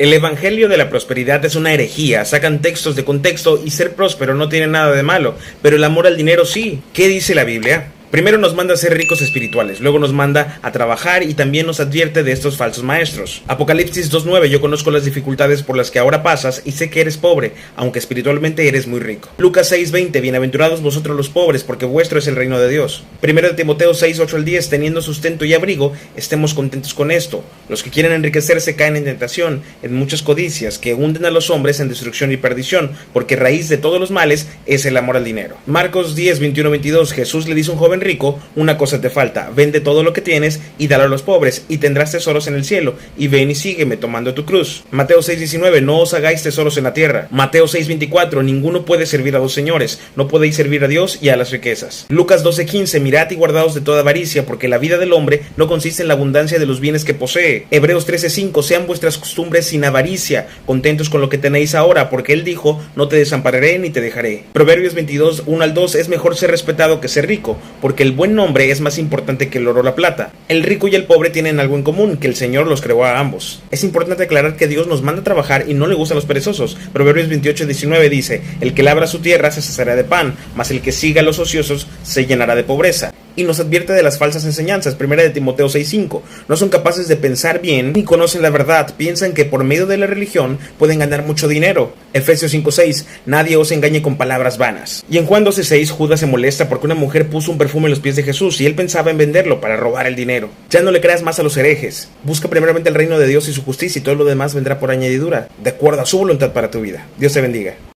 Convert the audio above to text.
El Evangelio de la Prosperidad es una herejía, sacan textos de contexto y ser próspero no tiene nada de malo, pero el amor al dinero sí. ¿Qué dice la Biblia? Primero nos manda a ser ricos espirituales, luego nos manda a trabajar y también nos advierte de estos falsos maestros. Apocalipsis 2.9 Yo conozco las dificultades por las que ahora pasas y sé que eres pobre, aunque espiritualmente eres muy rico. Lucas 6.20 Bienaventurados vosotros los pobres, porque vuestro es el reino de Dios. Primero de Timoteo 6.8 al 10 Teniendo sustento y abrigo, estemos contentos con esto. Los que quieren enriquecerse caen en tentación, en muchas codicias, que hunden a los hombres en destrucción y perdición, porque raíz de todos los males es el amor al dinero. Marcos 10.21-22 Jesús le dice a un joven rico, una cosa te falta, vende todo lo que tienes y dalo a los pobres, y tendrás tesoros en el cielo, y ven y sígueme tomando tu cruz. Mateo 6:19, no os hagáis tesoros en la tierra. Mateo 6:24, ninguno puede servir a dos señores, no podéis servir a Dios y a las riquezas. Lucas 12:15, mirad y guardaos de toda avaricia, porque la vida del hombre no consiste en la abundancia de los bienes que posee. Hebreos 13:5, sean vuestras costumbres sin avaricia, contentos con lo que tenéis ahora, porque él dijo, no te desampararé ni te dejaré. Proverbios 22, 1 al 2, es mejor ser respetado que ser rico, porque el buen nombre es más importante que el oro o la plata. El rico y el pobre tienen algo en común, que el Señor los creó a ambos. Es importante aclarar que Dios nos manda a trabajar y no le gustan los perezosos. Proverbios 28, 19 dice, el que labra su tierra se saciará de pan, mas el que siga a los ociosos se llenará de pobreza y nos advierte de las falsas enseñanzas. Primera de Timoteo 6:5. No son capaces de pensar bien ni conocen la verdad. Piensan que por medio de la religión pueden ganar mucho dinero. Efesios 5:6. Nadie os engañe con palabras vanas. Y en Juan 12:6 Judas se molesta porque una mujer puso un perfume en los pies de Jesús y él pensaba en venderlo para robar el dinero. Ya no le creas más a los herejes. Busca primeramente el reino de Dios y su justicia y todo lo demás vendrá por añadidura, de acuerdo a su voluntad para tu vida. Dios te bendiga.